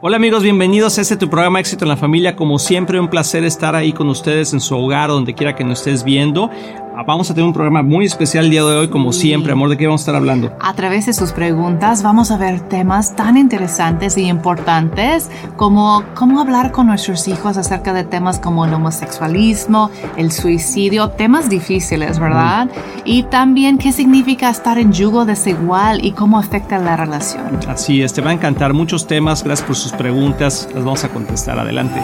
Hola amigos, bienvenidos a este tu programa Éxito en la Familia. Como siempre, un placer estar ahí con ustedes en su hogar, donde quiera que nos estés viendo. Vamos a tener un programa muy especial el día de hoy, como siempre. Amor, ¿de qué vamos a estar hablando? A través de sus preguntas vamos a ver temas tan interesantes y importantes como cómo hablar con nuestros hijos acerca de temas como el homosexualismo, el suicidio, temas difíciles, ¿verdad? Y también qué significa estar en yugo desigual y cómo afecta la relación. Así es, te va a encantar muchos temas. Gracias por sus preguntas. Las vamos a contestar. Adelante.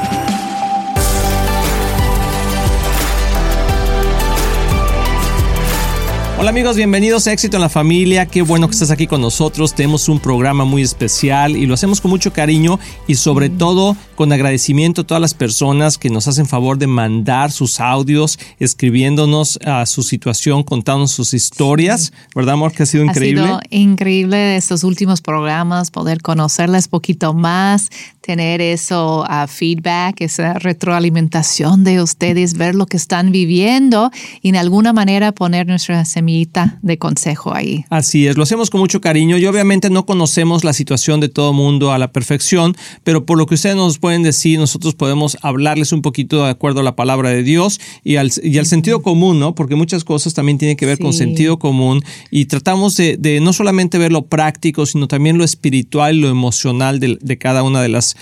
Hola amigos, bienvenidos a Éxito en la Familia. Qué bueno que estás aquí con nosotros. Tenemos un programa muy especial y lo hacemos con mucho cariño y sobre todo con agradecimiento a todas las personas que nos hacen favor de mandar sus audios, escribiéndonos a su situación, contándonos sus historias. ¿Verdad, amor? Que ha sido increíble. Ha sido increíble estos últimos programas, poder conocerles poquito más, tener eso a feedback, esa retroalimentación de ustedes, ver lo que están viviendo y en alguna manera poner nuestra semillita de consejo ahí. Así es, lo hacemos con mucho cariño y obviamente no conocemos la situación de todo mundo a la perfección, pero por lo que ustedes nos pueden decir, nosotros podemos hablarles un poquito de acuerdo a la palabra de Dios y al, y al sentido común, ¿no? Porque muchas cosas también tienen que ver con sentido común y tratamos de, de, no solamente ver lo práctico, sino también lo espiritual y lo emocional de, de cada una de las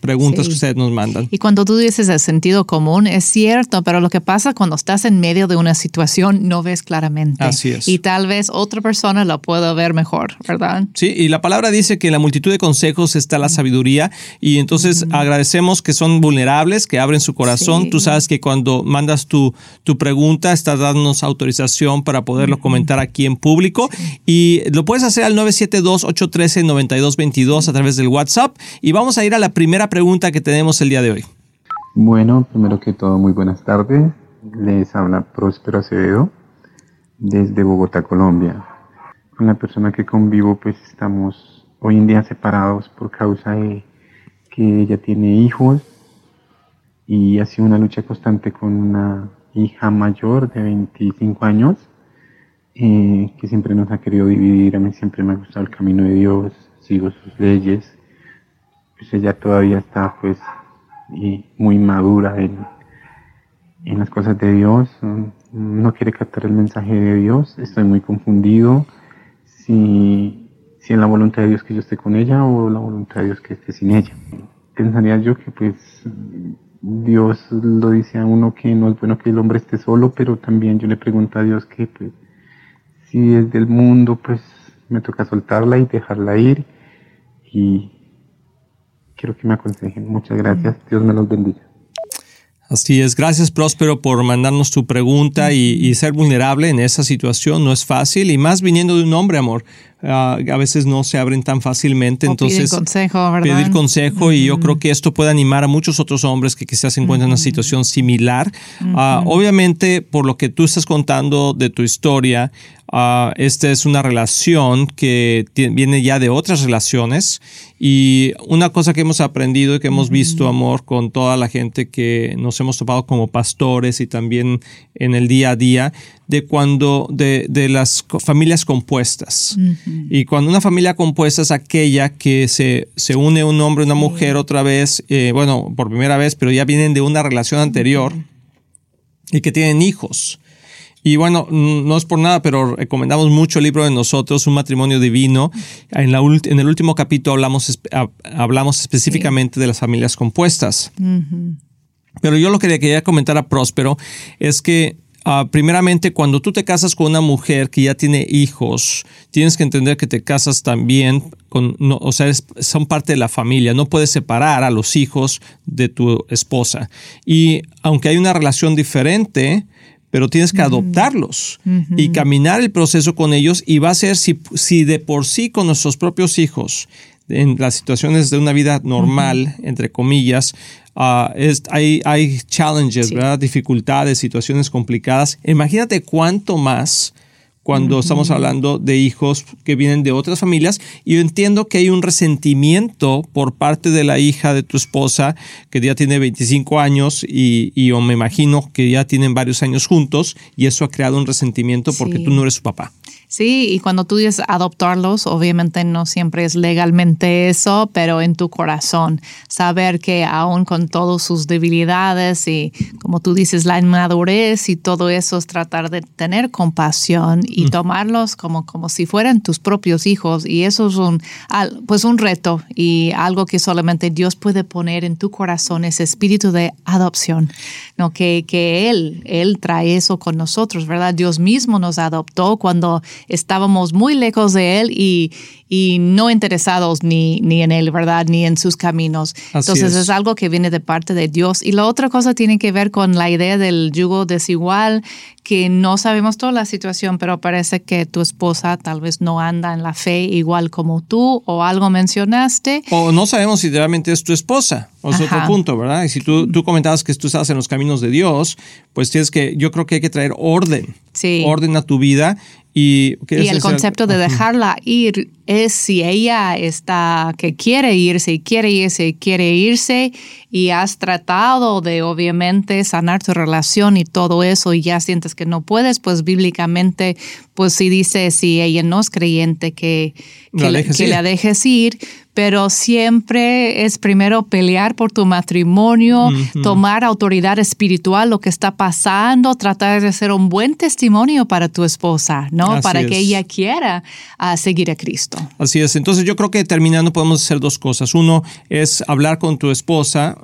preguntas que ustedes nos mandan. Y cuando tú dices el sentido común, es cierto, pero lo que pasa cuando estás en medio de una situación no ves claramente. Así es. Y tal vez otra persona lo pueda ver mejor, ¿verdad? Sí, y la palabra dice que en la multitud de consejos está la sabiduría y entonces agradecemos que son vulnerables, que abren su corazón. Tú sabes que cuando mandas tu, tu pregunta, estás dándonos autorización para poderlo comentar aquí en público y lo puedes hacer al 972-813-9222 a través del WhatsApp y vamos a ir a la primera pregunta que tenemos el día de hoy. Bueno, primero que todo, muy buenas tardes. Les habla Próspero Acevedo desde Bogotá, Colombia. Con la persona que convivo, pues estamos hoy en día separados por causa de que ella tiene hijos y ha sido una lucha constante con una hija mayor de 25 años eh, que siempre nos ha querido dividir. A mí siempre me ha gustado el camino de Dios, sigo sus leyes pues ella todavía está pues y muy madura en, en las cosas de Dios, no quiere captar el mensaje de Dios, estoy muy confundido si, si en la voluntad de Dios que yo esté con ella o la voluntad de Dios que esté sin ella. Pensaría yo que pues Dios lo dice a uno que no es bueno que el hombre esté solo, pero también yo le pregunto a Dios que pues si es del mundo pues me toca soltarla y dejarla ir y, quiero que me aconsejen. Muchas gracias. Dios me los bendiga. Así es, gracias Próspero por mandarnos tu pregunta y, ser vulnerable en esa situación no es fácil y más viniendo de un hombre, amor. Ah, a veces no se abren tan fácilmente, entonces pedir consejo, ¿verdad? pedir consejo y yo creo que esto puede animar a muchos otros hombres que quizás se encuentran en una situación similar. Ah, obviamente, por lo que tú estás contando de tu historia, uh, esta es una relación que viene ya de otras relaciones y una cosa que hemos aprendido y que hemos visto, amor, con toda la gente que nos hemos topado como pastores y también en el día a día, de cuando, de, de las familias compuestas. Y cuando una familia compuesta es aquella que se, se une un hombre una mujer otra vez, eh, bueno, por primera vez, pero ya vienen de una relación anterior y que tienen hijos. Y bueno, no es por nada, pero recomendamos mucho el libro de nosotros, Un matrimonio divino. En, la en el último capítulo hablamos, hablamos específicamente de las familias compuestas. Pero yo lo que quería comentar a Próspero es que Uh, primeramente, cuando tú te casas con una mujer que ya tiene hijos, tienes que entender que te casas también con, no, o sea, son parte de la familia. No puedes separar a los hijos de tu esposa. Y aunque hay una relación diferente, pero tienes que adoptarlos y caminar el proceso con ellos y va a ser si, si de por sí con nuestros propios hijos en las situaciones de una vida normal, entre comillas, uh, es, hay, hay challenges, ¿verdad? dificultades, situaciones complicadas. Imagínate cuánto más cuando estamos hablando de hijos que vienen de otras familias. Y yo entiendo que hay un resentimiento por parte de la hija de tu esposa, que ya tiene 25 años y, y yo me imagino que ya tienen varios años juntos y eso ha creado un resentimiento porque tú no eres su papá. Sí, y cuando tú dices adoptarlos, obviamente no siempre es legalmente eso, pero en tu corazón, saber que aún con todas sus debilidades y como tú dices, la inmadurez y todo eso es tratar de tener compasión y mm. tomarlos como, como si fueran tus propios hijos. Y eso es un, pues un reto y algo que solamente Dios puede poner en tu corazón, ese espíritu de adopción, ¿no? que, que Él, Él trae eso con nosotros, ¿verdad? Dios mismo nos adoptó cuando estábamos muy lejos de Él y, y no interesados ni, ni en Él, ¿verdad? Ni en sus caminos. Entonces es. algo que viene de parte de Dios. Y la otra cosa tiene que ver con la idea del yugo desigual, que no sabemos toda la situación, pero parece que tu esposa tal vez no anda en la fe igual como tú o algo mencionaste. O no sabemos si realmente es tu esposa. O es otro punto, ¿verdad? Y si tú, tú comentabas que tú estás en los caminos de Dios, pues tienes que, yo creo que hay que traer orden. Sí. Orden a tu vida y, el concepto de dejarla ir es si ella está que quiere irse y quiere irse y quiere irse y has tratado de obviamente sanar tu relación y todo eso y ya sientes que no puedes, pues bíblicamente, pues si dice si ella no es creyente que, que, la dejes ir pero siempre es primero pelear por tu matrimonio, tomar autoridad espiritual, lo que está pasando, tratar de ser un buen testimonio para tu esposa, ¿no? para que ella quiera ah, seguir a Cristo. Así es. Entonces yo creo que terminando podemos hacer dos cosas. Uno es hablar con tu esposa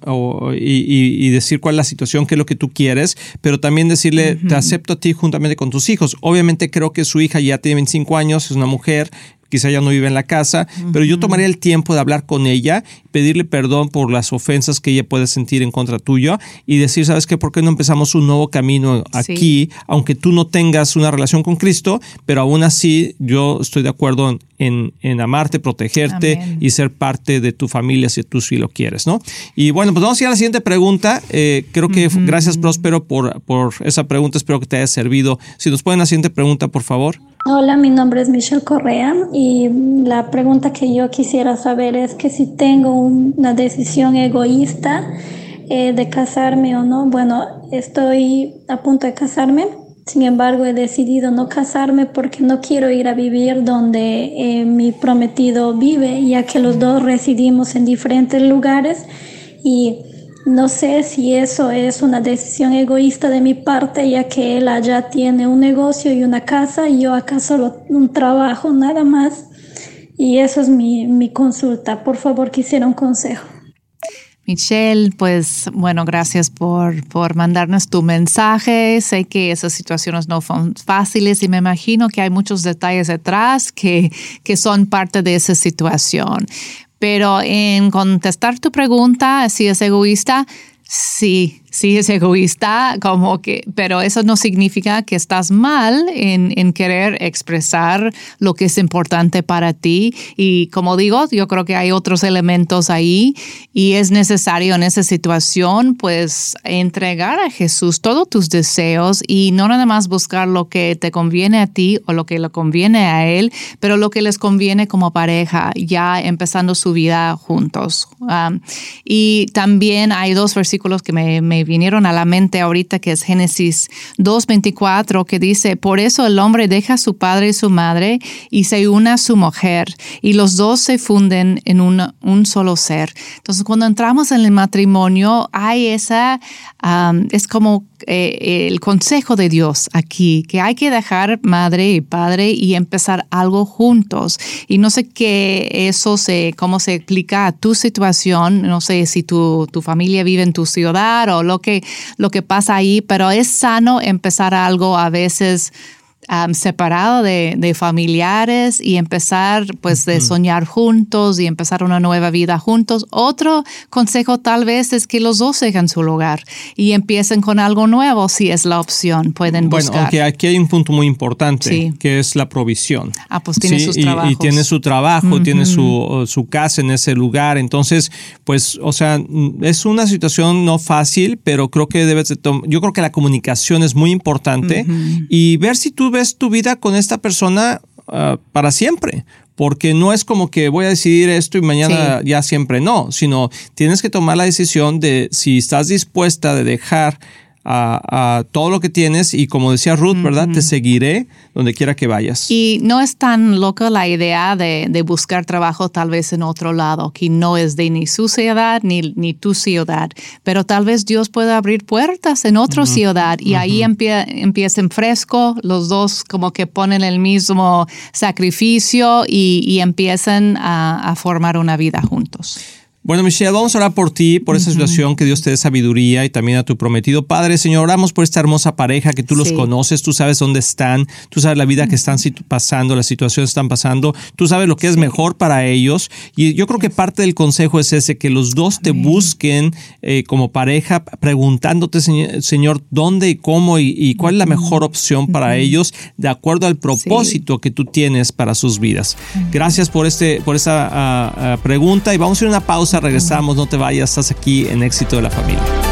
y, decir cuál es la situación, qué es lo que tú quieres, pero también decirle, te acepto a ti juntamente con tus hijos. Obviamente creo que su hija ya tiene 25 años, es una mujer, quizá ya no vive en la casa, pero yo tomaría el tiempo de hablar con ella, pedirle perdón por las ofensas que ella puede sentir en contra tuyo y decir, ¿sabes qué? ¿Por qué no empezamos un nuevo camino aquí? Aunque tú no tengas una relación con Cristo, pero aún así yo estoy de acuerdo en, en, amarte, protegerte y ser parte de tu familia si tú sí lo quieres, ¿no? Y bueno, pues vamos a ir a la siguiente pregunta. Eh, creo que gracias, Próspero, por, por esa pregunta. Espero que te haya servido. Si nos pueden la siguiente pregunta, por favor. Hola, mi nombre es Michelle Correa y la pregunta que yo quisiera saber es que si tengo una decisión egoísta eh, de casarme o no. Bueno, estoy a punto de casarme, sin embargo he decidido no casarme porque no quiero ir a vivir donde eh, mi prometido vive, ya que los dos residimos en diferentes lugares y no sé si eso es una decisión egoísta de mi parte, ya que él allá tiene un negocio y una casa y yo acá solo un trabajo, nada más. Y eso es mi, mi consulta. Por favor, quisiera un consejo. Michelle, pues bueno, gracias por, por mandarnos tu mensaje. Sé que esas situaciones no son fáciles y me imagino que hay muchos detalles detrás que, que son parte de esa situación. Pero en contestar tu pregunta, si es egoísta, sí, sí es egoísta, como que, pero eso no significa que estás mal en, en, querer expresar lo que es importante para ti. Y como digo, yo creo que hay otros elementos ahí y es necesario en esa situación, pues, entregar a Jesús todos tus deseos y no nada más buscar lo que te conviene a ti o lo que le conviene a Él, pero lo que les conviene como pareja, ya empezando su vida juntos. Um, y también hay dos versículos que me, me vinieron a la mente ahorita, que es Génesis 2.24, que dice, por eso el hombre deja a su padre y su madre y se une a su mujer y los dos se funden en un, un solo ser. Entonces, cuando entramos en el matrimonio, hay esa, es como eh, el consejo de Dios aquí, que hay que dejar madre y padre y empezar algo juntos. Y no sé qué eso se, cómo se explica a tu situación, no sé si tu, tu familia vive en tu ciudad o lo que, lo que pasa ahí, pero es sano empezar algo a veces separado de, familiares y empezar pues de soñar juntos y empezar una nueva vida juntos. Otro consejo tal vez es que los dos dejen su lugar y empiecen con algo nuevo si es la opción. Pueden buscar. Bueno, aunque aquí hay un punto muy importante que es la provisión. Ah, pues tiene sus y, trabajos. Y tiene su trabajo, tiene su, su casa en ese lugar. Entonces, pues, o sea, es una situación no fácil, pero creo que debes de yo creo que la comunicación es muy importante y ver si tú ves tu vida con esta persona ah, para siempre. Porque no es como que voy a decidir esto y mañana ya siempre no, sino tienes que tomar la decisión de si estás dispuesta de dejar a, todo lo que tienes y como decía Ruth, ¿verdad? Te seguiré donde quiera que vayas. Y no es tan loca la idea de, buscar trabajo tal vez en otro lado, que no es de ni su ciudad ni, ni tu ciudad, pero tal vez Dios pueda abrir puertas en otra ciudad y ahí empiecen fresco, los dos como que ponen el mismo sacrificio y, empiezan a formar una vida juntos. Bueno, Michelle, vamos a orar por ti, por esa situación, que Dios te dé sabiduría y también a tu prometido. Padre, Señor, oramos por esta hermosa pareja que tú los conoces, tú sabes dónde están, tú sabes la vida que están pasando, las situaciones que están pasando, tú sabes lo que es mejor para ellos. Y yo creo que parte del consejo es ese, que los dos te busquen eh, como pareja, preguntándote, Señor, dónde y cómo y, cuál es la mejor opción para ellos, de acuerdo al propósito que tú tienes para sus vidas. Gracias por, este, por esta ah, ah, pregunta y vamos a ir a una pausa regresamos, no te vayas, estás aquí en Éxito de la Familia.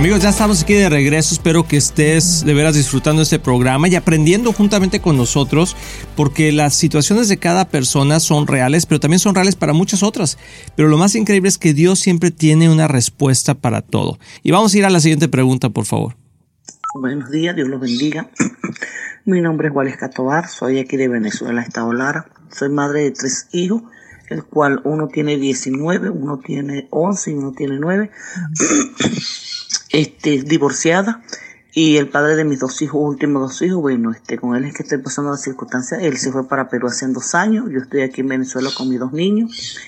Amigos, ya estamos aquí de regreso. Espero que estés de veras disfrutando este programa y aprendiendo juntamente con nosotros, porque las situaciones de cada persona son reales, pero también son reales para muchas otras. Pero lo más increíble es que Dios siempre tiene una respuesta para todo. Y vamos a ir a la siguiente pregunta, por favor. Buenos días, Dios los bendiga. Mi nombre es soy aquí de Venezuela, Estado Lara. Soy madre de tres hijos, el cual uno tiene 19, uno tiene 11 y uno tiene 9 este, divorciada y el padre de mis dos hijos, últimos dos hijos, bueno, este, con él es que estoy pasando las circunstancias. Él se fue para Perú hace dos años, yo estoy aquí en Venezuela con mis dos niños,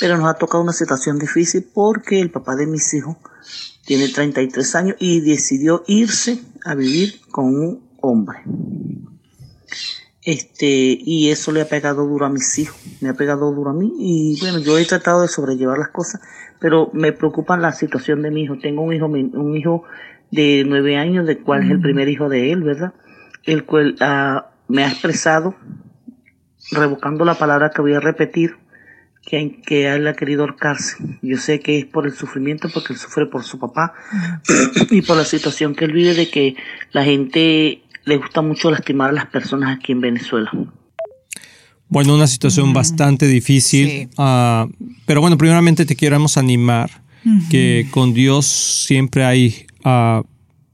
pero nos ha tocado una situación difícil porque el papá de mis hijos tiene 33 años y decidió irse a vivir con un hombre. Este, y eso le ha pegado duro a mis hijos, me ha pegado duro a mí y bueno, yo he tratado de sobrellevar las cosas, pero me preocupa la situación de mi hijo. Tengo un hijo, un hijo de nueve años, del cual es el primer hijo de él, ¿verdad? El cual ah, me ha expresado, revocando la palabra que voy a repetir, que, que él ha querido ahorcarse. Yo sé que es por el sufrimiento, porque él sufre por su papá y por la situación que él vive de que la gente le gusta mucho lastimar a las personas aquí en Venezuela. Bueno, una situación bastante difícil, ah, pero bueno, primeramente te queremos animar que con Dios siempre hay ah,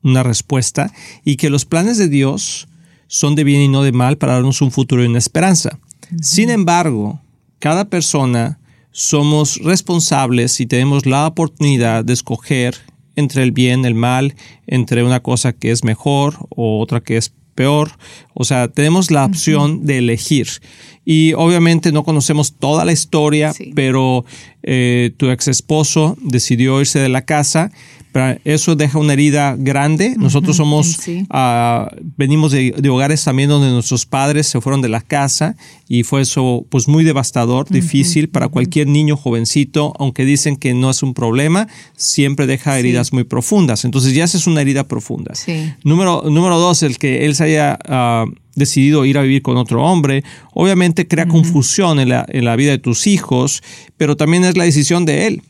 una respuesta y que los planes de Dios son de bien y no de mal para darnos un futuro y una esperanza. Sin embargo, cada persona somos responsables y tenemos la oportunidad de escoger entre el bien, el mal, entre una cosa que es mejor o otra que es peor. O sea, tenemos la opción de elegir. Y obviamente no conocemos toda la historia, pero eh, tu ex esposo decidió irse de la casa eso deja una herida grande. Nosotros somos, ah, venimos de, hogares también donde nuestros padres se fueron de la casa y fue eso pues muy devastador, difícil para cualquier niño jovencito, aunque dicen que no es un problema, siempre deja heridas muy profundas. Entonces ya es una herida profunda. Número, número dos, el que él se haya... Ah, decidido ir a vivir con otro hombre, obviamente crea confusión en la, en la vida de tus hijos, pero también es la decisión de él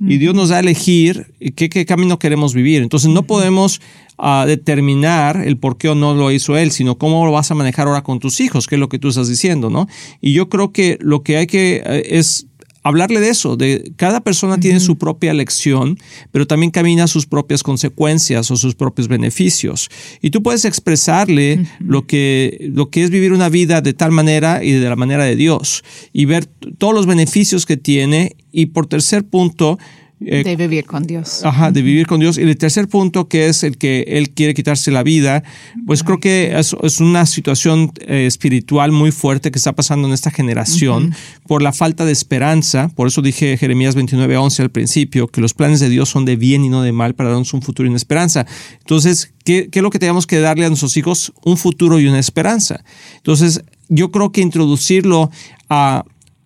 y Dios nos da a elegir qué, qué camino queremos vivir. Entonces no podemos ah, determinar el por qué o no lo hizo Él, sino cómo lo vas a manejar ahora con tus hijos, que es lo que tú estás diciendo, ¿no? Y yo creo que lo que hay que eh, es hablarle de eso, de cada persona tiene su propia lección, pero también camina sus propias consecuencias o sus propios beneficios. Y tú puedes expresarle lo, que, lo que es vivir una vida de tal manera y de la manera de Dios y ver todos los beneficios que tiene. Y por tercer punto, eh, de vivir con Dios. Ajá, de vivir con Dios. Y el tercer punto, que es el que Él quiere quitarse la vida, pues creo que es, una situación eh, espiritual muy fuerte que está pasando en esta generación por la falta de esperanza. Por eso dije Jeremías 29, 11 al principio, que los planes de Dios son de bien y no de mal para darnos un futuro y una esperanza. Entonces, ¿qué, qué es lo que tenemos que darle a nuestros hijos? Un futuro y una esperanza. Entonces, yo creo que introducirlo a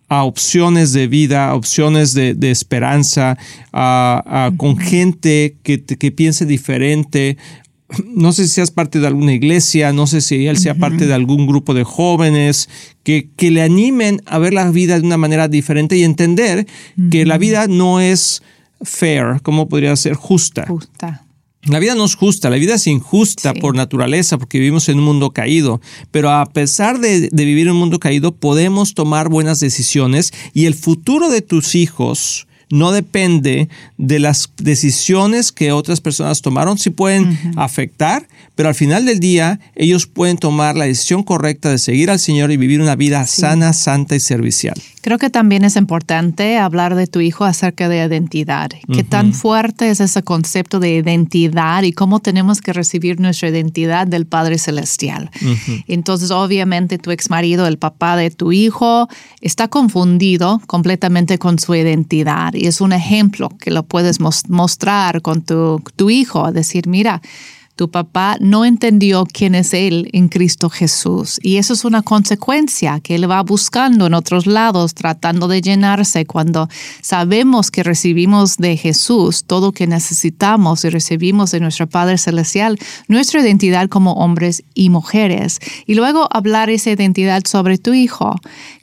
a opciones de vida, opciones de, esperanza, a, con gente que, que, piense diferente. No sé si seas parte de alguna iglesia, no sé si él sea parte de algún grupo de jóvenes, que, que, le animen a ver la vida de una manera diferente y entender que la vida no es fair, como podría ser justa. Justa. La vida no es justa, la vida es injusta por naturaleza, porque vivimos en un mundo caído, pero a pesar de, vivir en un mundo caído, podemos tomar buenas decisiones y el futuro de tus hijos no depende de las decisiones que otras personas tomaron, sí pueden afectar, pero al final del día ellos pueden tomar la decisión correcta de seguir al Señor y vivir una vida sana, santa y servicial. Creo que también es importante hablar de tu hijo acerca de identidad. ¿Qué tan fuerte es ese concepto de identidad y cómo tenemos que recibir nuestra identidad del Padre Celestial? Entonces, obviamente, tu ex marido, el papá de tu hijo, está confundido completamente con su identidad y es un ejemplo que lo puedes mostrar con tu, tu hijo, decir, mira, tu papá no entendió quién es Él en Cristo Jesús. Y eso es una consecuencia que Él va buscando en otros lados, tratando de llenarse cuando sabemos que recibimos de Jesús todo lo que necesitamos y recibimos de nuestro Padre Celestial, nuestra identidad como hombres y mujeres. Y luego hablar esa identidad sobre tu hijo,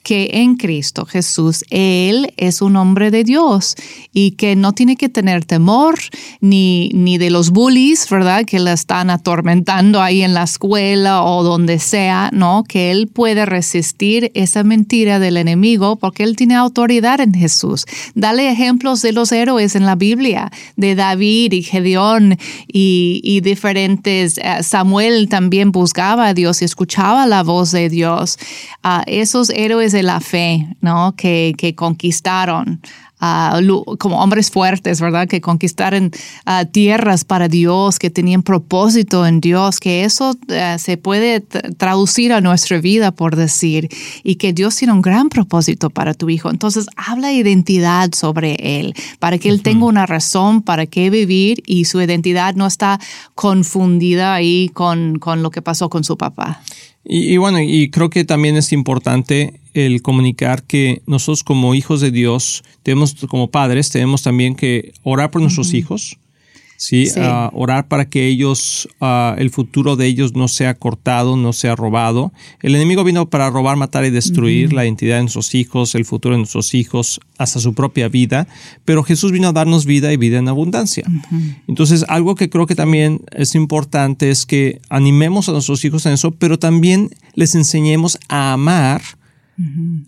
que en Cristo Jesús Él es un hombre de Dios y que no tiene que tener temor ni, ni de los bullies, ¿verdad? Que le están atormentando ahí en la escuela o donde sea, ¿no? Que Él puede resistir esa mentira del enemigo porque Él tiene autoridad en Jesús. Dale ejemplos de los héroes en la Biblia, de David y Gedeón y, y diferentes. Eh, Samuel también buscaba a Dios y escuchaba la voz de Dios. a esos héroes de la fe, ¿no? Que, que conquistaron uh, como hombres fuertes, ¿verdad? Que conquistaron uh, tierras para Dios, que tenían propósito en Dios, que eso uh, se puede traducir a nuestra vida, por decir, y que Dios tiene un gran propósito para tu hijo. Entonces, habla identidad sobre él, para que él tenga una razón para qué vivir y su identidad no está confundida ahí con, con lo que pasó con su papá. Y, bueno, y creo que también es importante el comunicar que nosotros como hijos de Dios, tenemos, como padres, tenemos también que orar por nuestros hijos, ¿sí? orar para que ellos, el futuro de ellos no sea cortado, no sea robado. El enemigo vino para robar, matar y destruir la identidad de nuestros hijos, el futuro de nuestros hijos, hasta su propia vida, pero Jesús vino a darnos vida y vida en abundancia. Entonces, algo que creo que también es importante es que animemos a nuestros hijos en eso, pero también les enseñemos a amar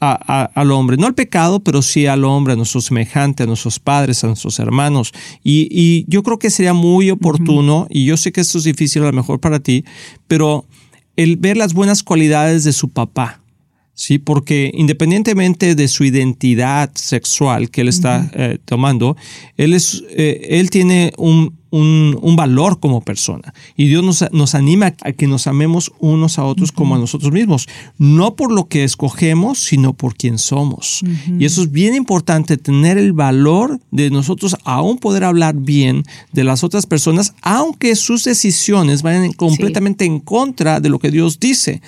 al hombre, no al pecado, pero sí al hombre, a nuestro semejante, a nuestros padres, a nuestros hermanos. Y, yo creo que sería muy oportuno, y yo sé que esto es difícil a lo mejor para ti, pero el ver las buenas cualidades de su papá. Sí, porque independientemente de su identidad sexual que él está eh, tomando, él, es, eh, él tiene un, un, valor como persona. Y Dios nos, nos, anima a que nos amemos unos a otros como a nosotros mismos, no por lo que escogemos, sino por quien somos. Y eso es bien importante, tener el valor de nosotros aún poder hablar bien de las otras personas, aunque sus decisiones vayan completamente en contra de lo que Dios dice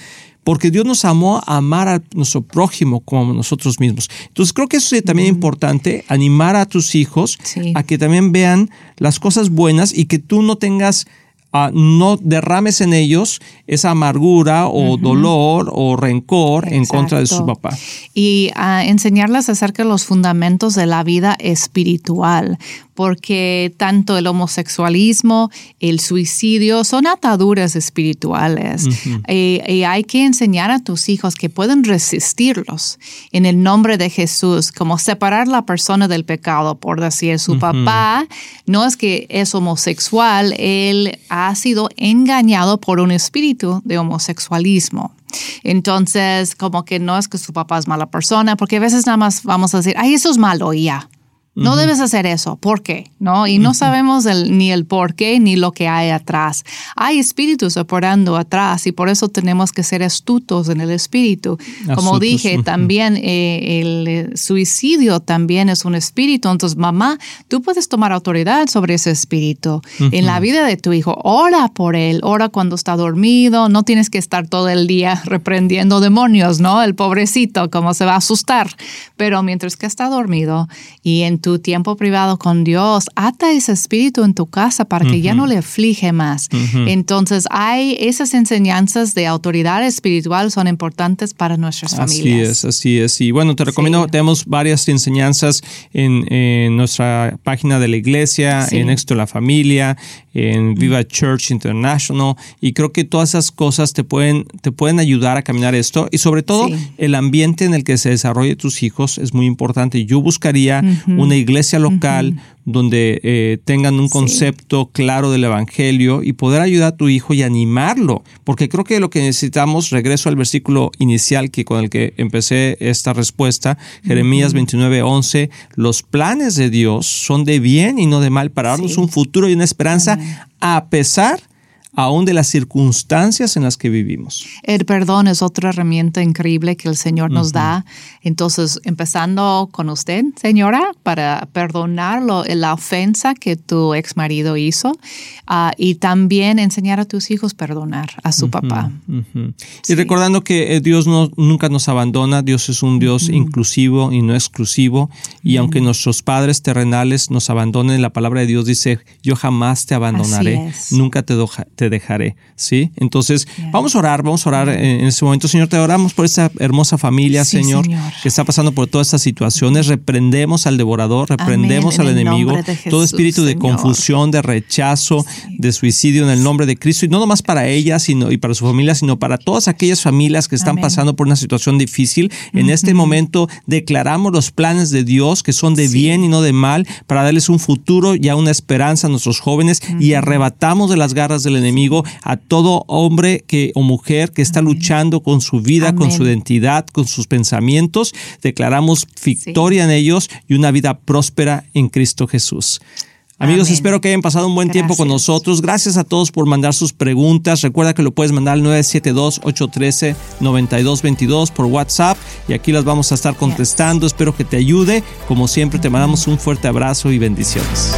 porque Dios nos amó a amar a nuestro prójimo como nosotros mismos. Entonces creo que eso es también importante, animar a tus hijos a que también vean las cosas buenas y que tú no tengas Ah, no derrames en ellos esa amargura o dolor o rencor en contra de su papá. Y a enseñarles acerca de los fundamentos de la vida espiritual, porque tanto el homosexualismo, el suicidio son ataduras espirituales y, hay que enseñar a tus hijos que pueden resistirlos en el nombre de Jesús, como separar la persona del pecado, por decir, su papá no es que es homosexual, él ha sido engañado por un espíritu de homosexualismo. Entonces, como que no es que su papá es mala persona, porque a veces nada más vamos a decir, ay, eso es malo y ya. No debes hacer eso. ¿Por qué? ¿No? Y no sabemos ni el por qué ni lo que hay atrás. Hay espíritus operando atrás y por eso tenemos que ser astutos en el espíritu. Como dije, también eh, el eh, suicidio también es un espíritu. Entonces, mamá, tú puedes tomar autoridad sobre ese espíritu en la vida de tu hijo. Ora por él, ora cuando está dormido. No tienes que estar todo el día reprendiendo demonios, ¿no? El pobrecito, como se va a asustar. Pero mientras que está dormido y en tu tiempo privado con Dios, ata ese espíritu en tu casa para que ya no le aflige más. Entonces, hay esas enseñanzas de autoridad espiritual son importantes para nuestras familias. Así es, así es. Y bueno, te recomiendo, tenemos varias enseñanzas en, nuestra página de la iglesia, en Éxito la Familia, en Viva Church International, y creo que todas esas cosas te pueden, te pueden ayudar a caminar esto, y sobre todo el ambiente en el que se desarrolle tus hijos es muy importante. Yo buscaría una iglesia local donde eh, tengan un concepto claro del Evangelio y poder ayudar a tu hijo y animarlo, porque creo que lo que necesitamos, regreso al versículo inicial que con el que empecé esta respuesta, Jeremías 29, 11, los planes de Dios son de bien y no de mal para darnos un futuro y una esperanza a pesar aún de las circunstancias en las que vivimos. El perdón es otra herramienta increíble que el Señor nos da. Entonces, empezando con usted, señora, para perdonar la ofensa que tu ex marido hizo ah, y también enseñar a tus hijos perdonar a su papá. Y recordando que eh, Dios no, nunca nos abandona, Dios es un Dios inclusivo y no exclusivo. Y aunque nuestros padres terrenales nos abandonen, la palabra de Dios dice, yo jamás te abandonaré, nunca te, te dejaré. ¿Sí? Entonces, vamos a orar, vamos a orar en, este momento. Señor, te oramos por esta hermosa familia, señor, que está pasando por todas estas situaciones. Reprendemos al devorador, reprendemos al enemigo, todo espíritu de confusión, de rechazo, de suicidio en el nombre de Cristo. Y no nomás para ella sino, y para su familia, sino para todas aquellas familias que están pasando por una situación difícil. En este momento declaramos los planes de Dios que son de bien y no de mal para darles un futuro y una esperanza a nuestros jóvenes y arrebatamos de las garras del enemigo a todo hombre que, o mujer que está luchando con su vida, con su identidad, con sus pensamientos. Declaramos victoria en ellos y una vida próspera en Cristo Jesús. Amigos, espero que hayan pasado un buen tiempo con nosotros. Gracias a todos por mandar sus preguntas. Recuerda que lo puedes mandar al 972-813-9222 por WhatsApp y aquí las vamos a estar contestando. Espero que te ayude. Como siempre, te mandamos un fuerte abrazo y bendiciones.